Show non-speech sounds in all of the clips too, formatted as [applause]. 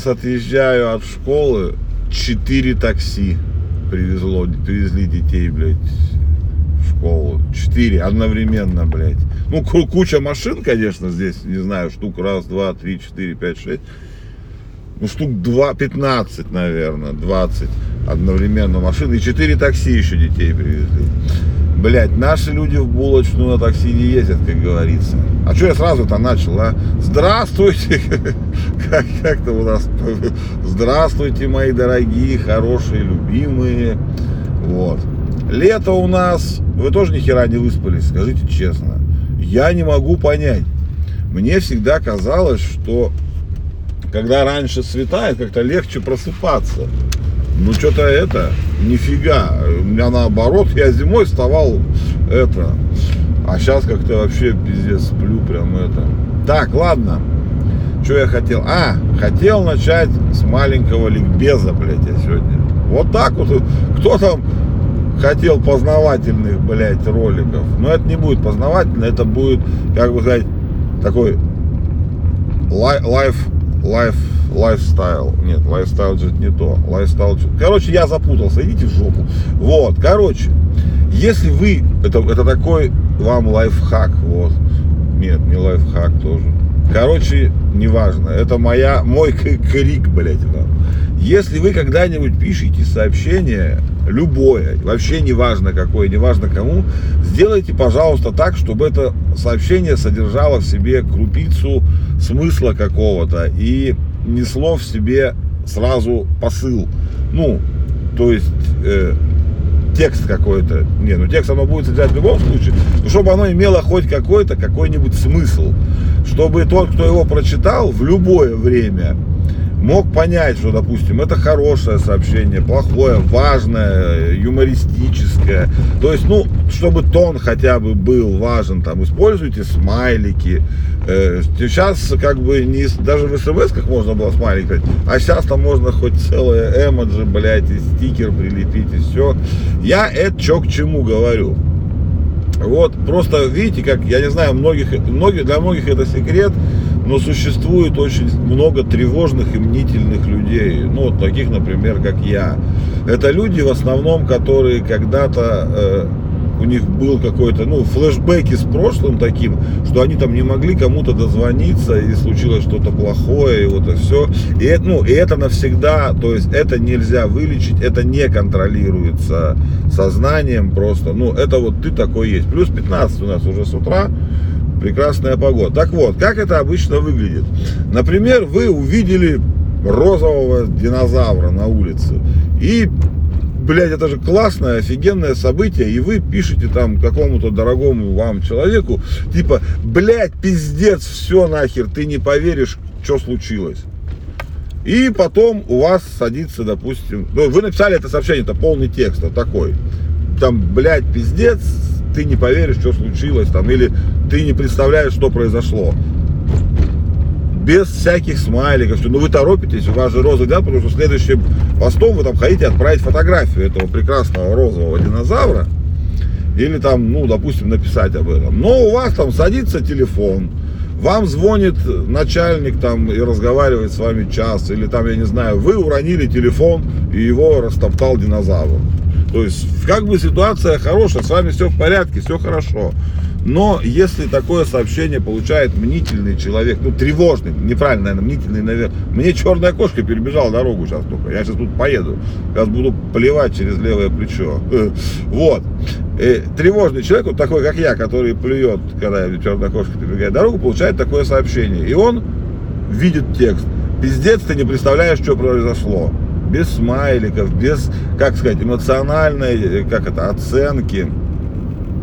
Сейчас отъезжаю от школы, четыре такси привезло, привезли детей, блядь, в школу. Четыре одновременно, блядь. Ну, куча машин, конечно, здесь, не знаю, штук раз, два, три, четыре, пять, шесть. Ну, штук два, пятнадцать, наверное, двадцать одновременно машин. И четыре такси еще детей привезли. Блять, наши люди в булочную на такси не ездят, как говорится. А что я сразу-то начал, а? Здравствуйте! [laughs] Как, как-то у нас... Здравствуйте, мои дорогие, хорошие, любимые. Вот. Лето у нас... Вы тоже ни хера не выспались, скажите честно. Я не могу понять. Мне всегда казалось, что когда раньше светает, как-то легче просыпаться. Ну, что-то это, нифига. У меня наоборот, я зимой вставал это. А сейчас как-то вообще пиздец сплю прям это. Так, ладно. Что я хотел? А, хотел начать с маленького ликбеза, блядь, я сегодня. Вот так вот. Кто там хотел познавательных, блядь, роликов? Но это не будет познавательно, это будет, как бы сказать, такой life, life lifestyle. Нет, lifestyle же не то. Lifestyle... Короче, я запутался. Идите в жопу. Вот, короче. Если вы... Это, это такой вам лайфхак. Вот. Нет, не лайфхак тоже. Короче, неважно. Это моя, мой крик, блядь, вам. Если вы когда-нибудь пишете сообщение, любое, вообще неважно какое, неважно кому, сделайте, пожалуйста, так, чтобы это сообщение содержало в себе крупицу смысла какого-то и несло в себе сразу посыл. Ну, то есть э, текст какой-то. Не, ну текст оно будет содержать в любом случае, но чтобы оно имело хоть какой-то, какой-нибудь смысл. Чтобы тот, кто его прочитал в любое время, мог понять, что, допустим, это хорошее сообщение, плохое, важное, юмористическое. То есть, ну, чтобы тон хотя бы был важен, там, используйте смайлики. Э, сейчас, как бы, не, даже в смс как можно было смайлик а сейчас там можно хоть целое эмоджи, блядь, и стикер прилепить, и все. Я это что к чему говорю. Вот, просто видите, как, я не знаю, многих, многих, для многих это секрет, но существует очень много тревожных и мнительных людей, ну, вот таких, например, как я. Это люди в основном, которые когда-то э, у них был какой-то, ну, флешбеки с прошлым таким, что они там не могли кому-то дозвониться, и случилось что-то плохое, и вот это все. И ну, и это навсегда, то есть это нельзя вылечить, это не контролируется сознанием просто, ну, это вот ты такой есть. Плюс 15 у нас уже с утра, прекрасная погода. Так вот, как это обычно выглядит? Например, вы увидели розового динозавра на улице и блядь, это же классное, офигенное событие, и вы пишете там какому-то дорогому вам человеку, типа, блядь, пиздец, все нахер, ты не поверишь, что случилось. И потом у вас садится, допустим, ну, вы написали это сообщение, это полный текст, вот такой. Там, блядь, пиздец, ты не поверишь, что случилось там, или ты не представляешь, что произошло. Без всяких смайликов, что, ну вы торопитесь, у вас же розовый день, потому что следующим постом вы там хотите отправить фотографию этого прекрасного розового динозавра, или там, ну, допустим, написать об этом. Но у вас там садится телефон, вам звонит начальник там и разговаривает с вами час, или там, я не знаю, вы уронили телефон и его растоптал динозавр. То есть, как бы ситуация хорошая, с вами все в порядке, все хорошо. Но если такое сообщение получает мнительный человек, ну тревожный, неправильно, наверное, мнительный, наверное. Мне черная кошка перебежала дорогу сейчас только. Я сейчас тут поеду. Сейчас буду плевать через левое плечо. [laughs] Вот. И э, тревожный человек, вот такой, как я, который плюет, когда черная кошка перебегает дорогу, получает такое сообщение. И он видит текст. Пиздец, ты не представляешь, что произошло без смайликов, без, как сказать, эмоциональной, как это, оценки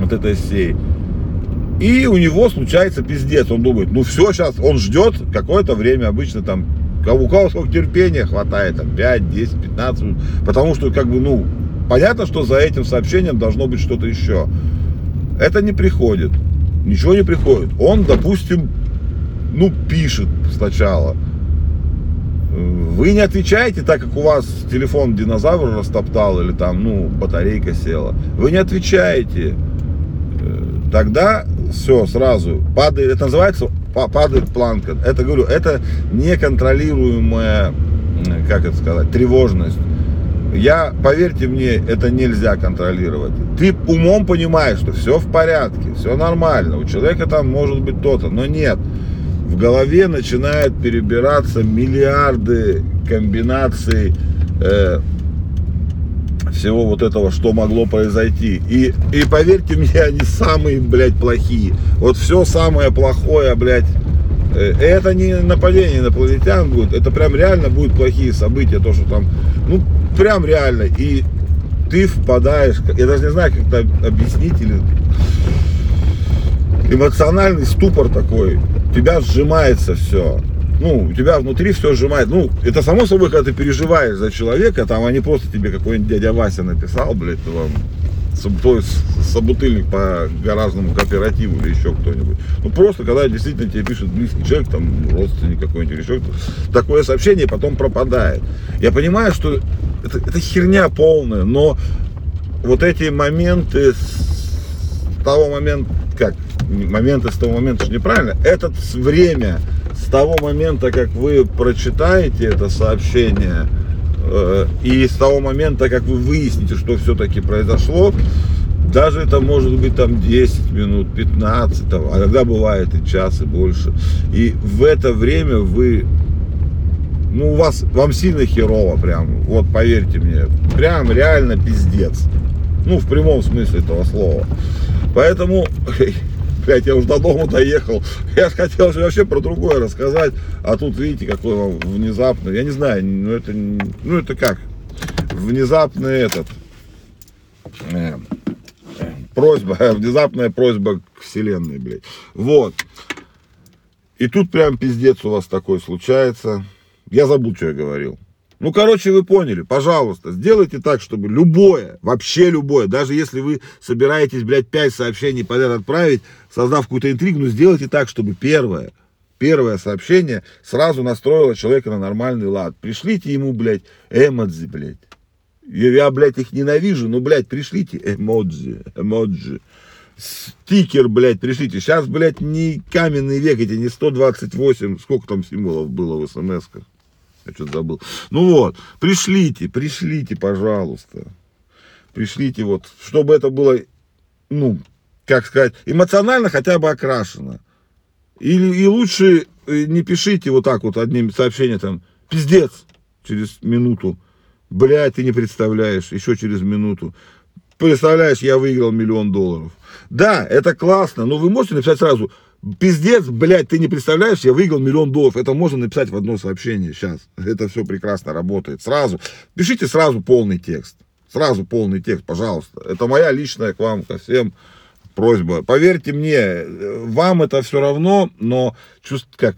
вот этой всей. И у него случается пиздец. Он думает, ну все, сейчас он ждет какое-то время, обычно там, у кого сколько терпения хватает, там 5, 10, 15 минут. Потому что, как бы, ну, понятно, что за этим сообщением должно быть что-то еще. Это не приходит. Ничего не приходит. Он, допустим, ну, пишет сначала. Вы не отвечаете, так как у вас телефон динозавр растоптал или там, ну, батарейка села. Вы не отвечаете. Э, тогда все, сразу падает. Это называется падает планка. Это, говорю, это неконтролируемая, как это сказать, тревожность. Я, поверьте мне, это нельзя контролировать. Ты умом понимаешь, что все в порядке, все нормально, у человека там может быть то-то, но нет. В голове начинают перебираться миллиарды комбинаций э, всего вот этого, что могло произойти. И, и поверьте мне, [laughs] они самые, блядь, плохие. Вот все самое плохое, блядь, э, это не нападение инопланетян будет, это прям реально будут плохие события, то, что там, ну, прям реально. И ты впадаешь, я даже не знаю, как это объяснить, или эмоциональный ступор такой, тебя сжимается все ну, у тебя внутри все сжимает. Ну, это само собой, когда ты переживаешь за человека, там, а не просто тебе какой-нибудь дядя Вася написал, блядь, вам есть собутыльник по гаражному кооперативу или еще кто-нибудь. Ну просто, когда действительно тебе пишет близкий человек, там родственник какой-нибудь или еще кто такое сообщение потом пропадает. Я понимаю, что это, это херня полная, но вот эти моменты с того момента, как, моменты с того момента, что неправильно, это время, с того момента, как вы прочитаете это сообщение, э, и с того момента, как вы выясните, что все-таки произошло, даже это может быть там 10 минут, 15, там, а когда бывает и час, и больше. И в это время вы, ну, у вас, вам сильно херово прям, вот поверьте мне, прям реально пиздец. Ну, в прямом смысле этого слова. Поэтому [laughs] блядь, я уже до дома доехал. [laughs] Я же хотел же вообще про другое рассказать, а тут, видите, какой вам внезапно, я не знаю, ну это, ну это как, внезапный этот, э, просьба, [laughs] внезапная просьба к вселенной, блядь. Вот. И тут прям пиздец у вас такой случается. Я забыл, что я говорил. Ну, короче, вы поняли. Пожалуйста, сделайте так, чтобы любое, вообще любое, даже если вы собираетесь, блядь, 5 сообщений подряд отправить, создав какую-то интригу, ну, сделайте так, чтобы первое, первое сообщение сразу настроило человека на нормальный лад. Пришлите ему, блядь, эмодзи, блядь. Я, блядь, их ненавижу, но, блядь, пришлите эмоджи, эмоджи. Стикер, блядь, пришлите. Сейчас, блядь, не каменный век, эти не 128, сколько там символов было в смс-ках. Я что-то забыл. Ну вот, пришлите, пришлите, пожалуйста. Пришлите вот, чтобы это было, ну, как сказать, эмоционально хотя бы окрашено. И, и лучше э, не пишите вот так вот одним сообщением там, пиздец, через минуту. Блядь, ты не представляешь, еще через минуту. Представляешь, я выиграл миллион долларов. Да, это классно, но вы можете написать сразу, Пиздец, блядь, ты не представляешь, я выиграл миллион долларов. Это можно написать в одно сообщение сейчас. Это все прекрасно работает. Сразу. Пишите сразу полный текст. Сразу полный текст, пожалуйста. Это моя личная к вам, ко всем просьба. Поверьте мне, вам это все равно, но чувств, как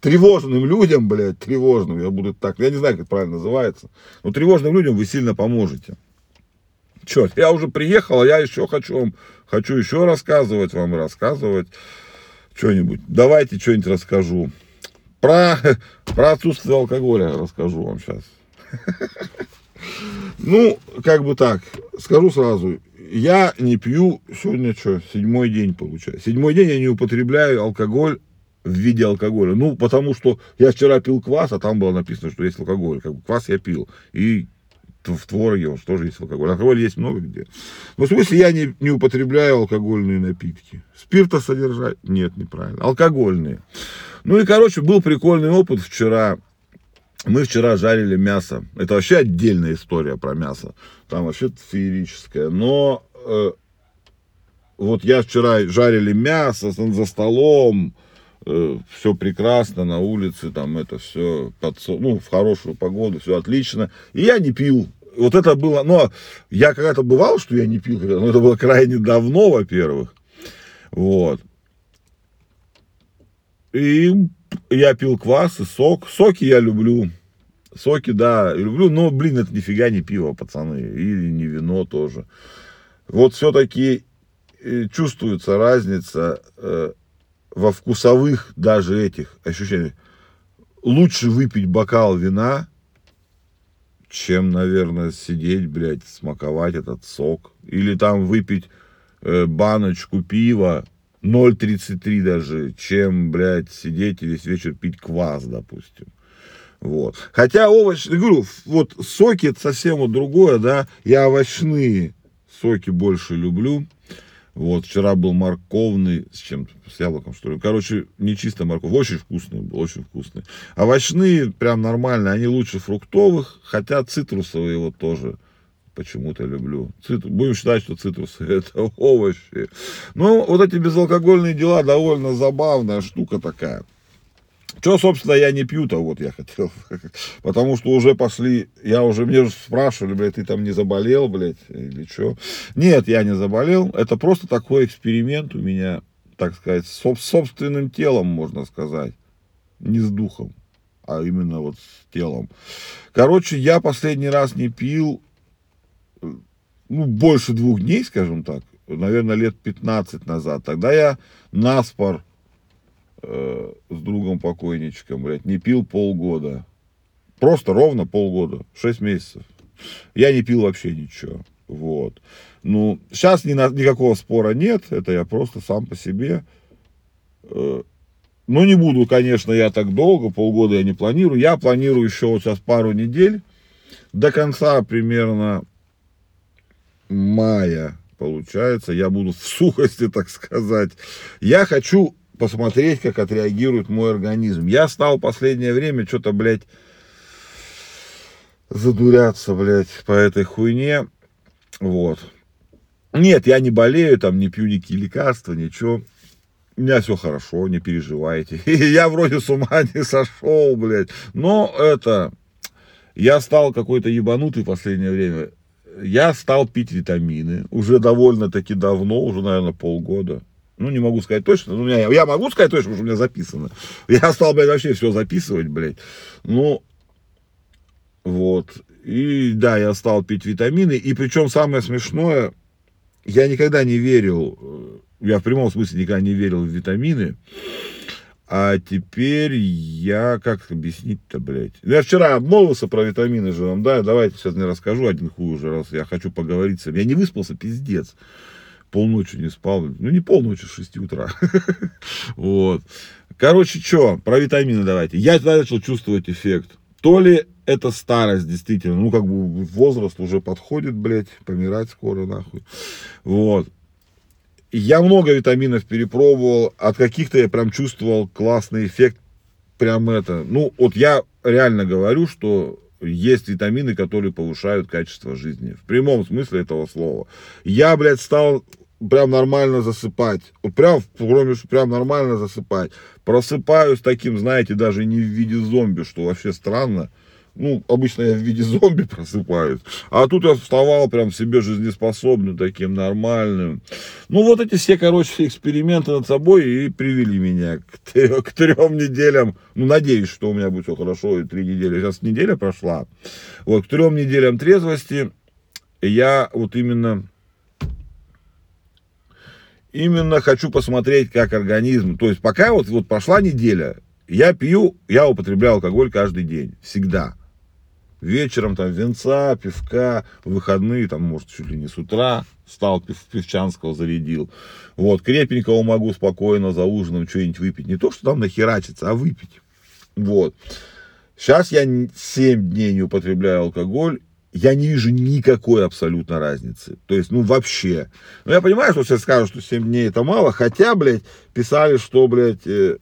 тревожным людям, блядь, тревожным, я буду так, я не знаю, как это правильно называется, но тревожным людям вы сильно поможете. Черт, я уже приехал, а я еще хочу вам, хочу еще рассказывать вам, рассказывать что-нибудь. Давайте что-нибудь расскажу. Про, [laughs] про отсутствие алкоголя расскажу вам сейчас. [laughs] Ну, как бы так, скажу сразу, я не пью, сегодня что, седьмой день получается. Седьмой день я не употребляю алкоголь в виде алкоголя. Ну, потому что я вчера пил квас, а там было написано, что есть алкоголь. Как бы квас я пил. И в твороге он тоже есть алкоголь. Алкоголь есть много где. Но в смысле я не, не употребляю алкогольные напитки. Спирта содержать? Нет, неправильно. Алкогольные. Ну и, короче, был прикольный опыт вчера. Мы вчера жарили мясо. Это вообще отдельная история про мясо. Там вообще феерическая. Но э, вот я вчера жарили мясо за столом. Э, все прекрасно на улице, там это все под, ну, в хорошую погоду, все отлично. И я не пил. Вот это было, но я когда-то бывал, что я не пил, но это было крайне давно, во-первых. Вот. И я пил квас и сок. Соки я люблю. Соки, да, люблю, но, блин, это нифига не пиво, пацаны, или не вино тоже. Вот все-таки э, чувствуется разница э, во вкусовых даже этих ощущениях. Лучше выпить бокал вина, чем, наверное, сидеть, блядь, смаковать этот сок. Или там выпить э, баночку пива 0,33 даже, чем, блядь, сидеть и весь вечер пить квас, допустим. Вот. Хотя овощ, говорю, вот соки это совсем вот другое, да, я овощные соки больше люблю. Вот, вчера был морковный, с чем с яблоком, что ли. Короче, не чисто морковь, очень вкусный был, очень вкусный. Овощные прям нормально, они лучше фруктовых, хотя цитрусовые вот тоже почему-то люблю. Цит... Будем считать, что цитрусы это овощи. Ну, вот эти безалкогольные дела довольно забавная штука такая. Что, собственно, я не пью-то, вот я хотел. [laughs] Потому что уже пошли, я уже, мне уже спрашивали, блядь, ты там не заболел, блядь, или что. Нет, я не заболел. Это просто такой эксперимент у меня, так сказать, с собственным телом, можно сказать. Не с духом, а именно вот с телом. Короче, я последний раз не пил, ну, больше двух дней, скажем так. Наверное, лет 15 назад. Тогда я наспор э, с другом покойничком, блядь, не пил полгода. Просто ровно полгода, 6 месяцев. Я не пил вообще ничего. Вот. Ну, сейчас ни, никакого спора нет, это я просто сам по себе. Э, ну, не буду, конечно, я так долго, полгода я не планирую. Я планирую еще вот сейчас пару недель. До конца примерно мая, получается, я буду в сухости, так сказать. Я хочу посмотреть, как отреагирует мой организм. Я стал последнее время что-то, блядь, задуряться, блядь, по этой хуйне. Вот. Нет, я не болею, там не пью никакие лекарства, ничего. У меня все хорошо, не переживайте. [laughs] я вроде с ума не сошел, блядь. Но это... Я стал какой-то ебанутый в последнее время. Я стал пить витамины. Уже довольно-таки давно, уже, наверное, полгода. Ну, не могу сказать точно. Ну, я, я могу сказать точно, потому что у меня записано. [laughs] Я стал, блядь, вообще все записывать, блядь. Ну, вот. И да, я стал пить витамины. И причем самое смешное, я никогда не верил, э, я в прямом смысле никогда не верил в витамины. А теперь я, как объяснить-то, блядь. Я вчера обмолвился про витамины же вам, да, давайте сейчас не расскажу один хуй уже, раз я хочу поговорить с вами. Я не выспался, пиздец полночи не спал. Ну, не полночи, с 6 утра. [laughs] Вот. Короче, что, про витамины давайте. Я начал чувствовать эффект. То ли это старость, действительно, ну, как бы возраст уже подходит, блядь, помирать скоро, нахуй. Вот. Я много витаминов перепробовал, от каких-то я прям чувствовал классный эффект, прям это. Ну, вот я реально говорю, что есть витамины, которые повышают качество жизни. В прямом смысле этого слова. Я, блядь, стал прям нормально засыпать. Прям, кроме что прям нормально засыпать. Просыпаюсь таким, знаете, даже не в виде зомби, что вообще странно. Ну, обычно я в виде [laughs] зомби просыпаюсь. А тут я вставал прям себе жизнеспособным, таким нормальным. Ну, вот эти все, короче, эксперименты над собой и привели меня к, [laughs] к трем неделям. Ну, надеюсь, что у меня будет все хорошо, и три недели. Сейчас неделя прошла. Вот, к трем неделям трезвости я вот именно именно хочу посмотреть, как организм. То есть пока вот, вот прошла неделя, я пью, я употребляю алкоголь каждый день, всегда. Вечером там венца, пивка, выходные, там, может, чуть ли не с утра встал, пив, пивчанского зарядил. Вот, крепенького могу спокойно за ужином что-нибудь выпить. Не то, что там нахерачиться, а выпить. Вот. Сейчас я 7 дней не употребляю алкоголь, я не вижу никакой абсолютно разницы. То есть, ну, вообще. Ну, я понимаю, что все скажут, что 7 дней это мало, хотя, блядь, писали, что, блядь, э,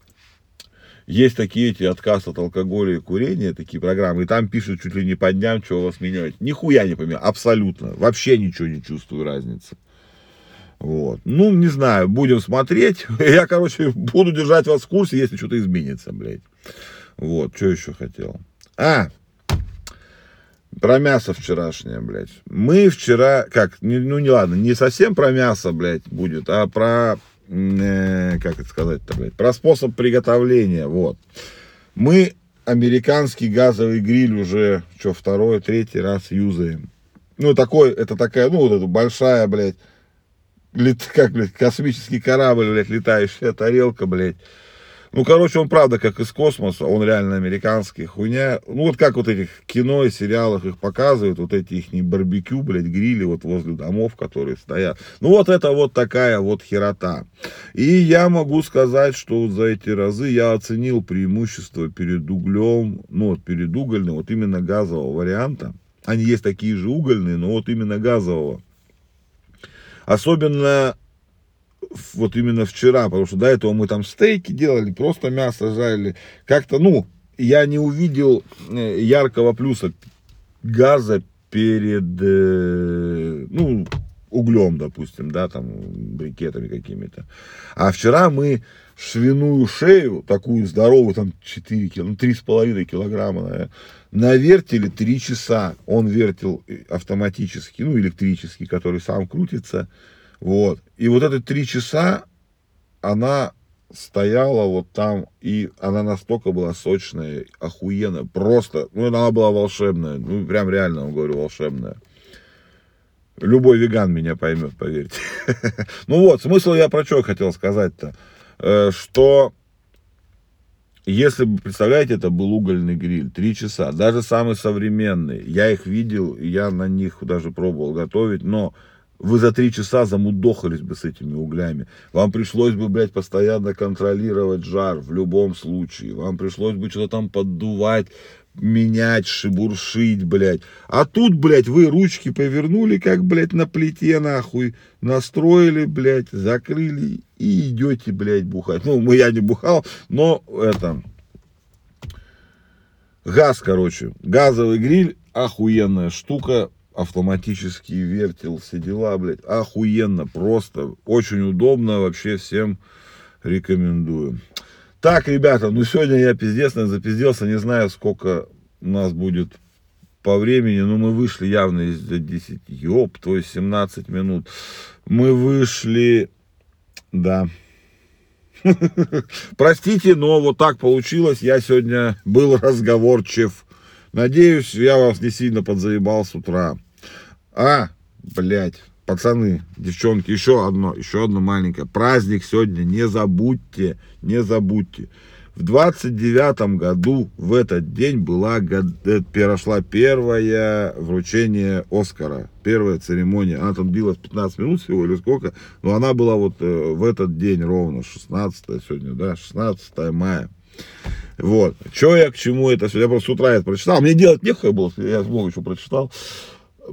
есть такие эти отказ от алкоголя и курения, такие программы, и там пишут чуть ли не по дням, что вас меняют. Нихуя не понимаю, абсолютно. Вообще ничего не чувствую разницы. Вот. Ну, не знаю, будем смотреть. [laughs] Я, короче, буду держать вас в курсе, если что-то изменится, блядь. Вот, что еще хотел. А, про мясо вчерашнее, блядь. Мы вчера, как, ну не ладно, не совсем про мясо, блядь, будет, а про, э, как это сказать-то, блядь, про способ приготовления, вот. Мы американский газовый гриль уже, что, второй, третий раз юзаем. Ну, такой, это такая, ну, вот эта большая, блядь, лет, как, блядь, космический корабль, блядь, летающая тарелка, блядь. Ну, короче, он правда как из космоса, он реально американский, хуйня. Ну, вот как вот этих кино и сериалах их показывают, вот эти их не барбекю, блядь, грили вот возле домов, которые стоят. Ну, вот это вот такая вот херота. И я могу сказать, что вот за эти разы я оценил преимущество перед углем, ну, вот перед угольным, вот именно газового варианта. Они есть такие же угольные, но вот именно газового. Особенно вот именно вчера, потому что до этого мы там стейки делали, просто мясо жарили. Как-то, ну, я не увидел э, яркого плюса газа перед, э, ну, углем, допустим, да, там, брикетами какими-то. А вчера мы свиную шею, такую здоровую, там 4 кило, ну 3,5 килограмма, наверное, навертели 3 часа. Он вертел э, автоматически, ну, электрический, который сам крутится. Вот. И вот это три часа она стояла вот там, и она настолько была сочная, охуенная, просто, ну, она была волшебная, ну, прям реально, вам говорю, волшебная. Любой веган меня поймет, поверьте. [laughs] Ну вот, смысл я про что хотел сказать-то, э, что если бы, представляете, это был угольный гриль, три часа, даже самый современный, я их видел, я на них даже пробовал готовить, но вы за три часа замудохались бы с этими углями. Вам пришлось бы, блядь, постоянно контролировать жар в любом случае. Вам пришлось бы что-то там поддувать, менять, шебуршить, блядь. А тут, блядь, вы ручки повернули, как, блядь, на плите, нахуй. Настроили, блядь, закрыли и идете, блядь, бухать. Ну, я не бухал, но это... Газ, короче. Газовый гриль, охуенная штука автоматический вертел, все дела, блядь, охуенно, просто, очень удобно, вообще всем рекомендую. Так, ребята, ну сегодня я пиздец запизделся, не знаю, сколько у нас будет по времени, но мы вышли явно из 10, ёб, то есть 17 минут. Мы вышли, да, [laughs] Простите, но вот так получилось. Я сегодня был разговорчив. Надеюсь, я вас не сильно подзаебал с утра. А, блядь, пацаны, девчонки, еще одно, еще одно маленькое. Праздник сегодня, не забудьте, не забудьте. В 29 году в этот день была, э, прошла первое вручение Оскара, первая церемония. Она там длилась 15 минут всего или сколько, но она была вот э, в этот день ровно, 16 сегодня, да, 16 мая. Вот. Че я к чему это все? Я просто с утра это прочитал. Мне делать нехуй было, я много еще прочитал.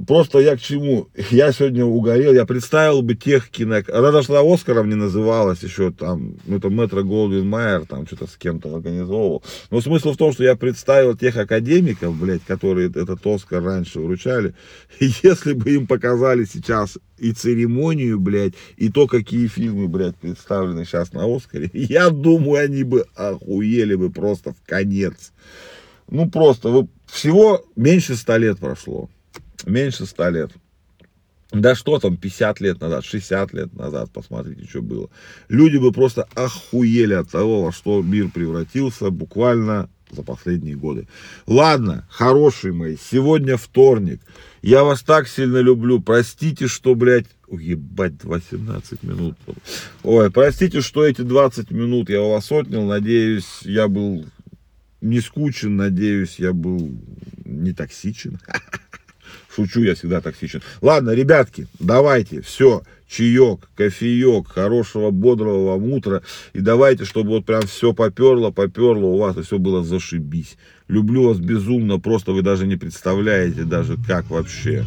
Просто я к чему? Я сегодня угорел, я представил бы тех кино... Она даже тогда Оскаром не называлась еще там, ну это Метро Голдвин Майер там что-то с кем-то организовывал. Но смысл в том, что я представил тех академиков, блядь, которые этот Оскар раньше вручали. И [laughs] если бы им показали сейчас и церемонию, блядь, и то, какие фильмы, блядь, представлены сейчас на Оскаре, [laughs] я думаю, они бы охуели бы просто в конец. Ну, просто, вы, всего меньше ста лет прошло меньше 100 лет. Да что там, 50 лет назад, 60 лет назад, посмотрите, что было. Люди бы просто охуели от того, во что мир превратился буквально за последние годы. Ладно, хорошие мои, сегодня вторник. Я вас так сильно люблю. Простите, что, блядь, ебать, 18 минут. Ой, простите, что эти 20 минут я у вас отнял. Надеюсь, я был не скучен. Надеюсь, я был не токсичен. [laughs] Шучу, я всегда токсичен. Ладно, ребятки, давайте, все, чаек, кофеек, хорошего, бодрого вам утра. И давайте, чтобы вот прям все поперло, поперло у вас, и все было зашибись. Люблю вас безумно, просто вы даже не представляете даже, как вообще.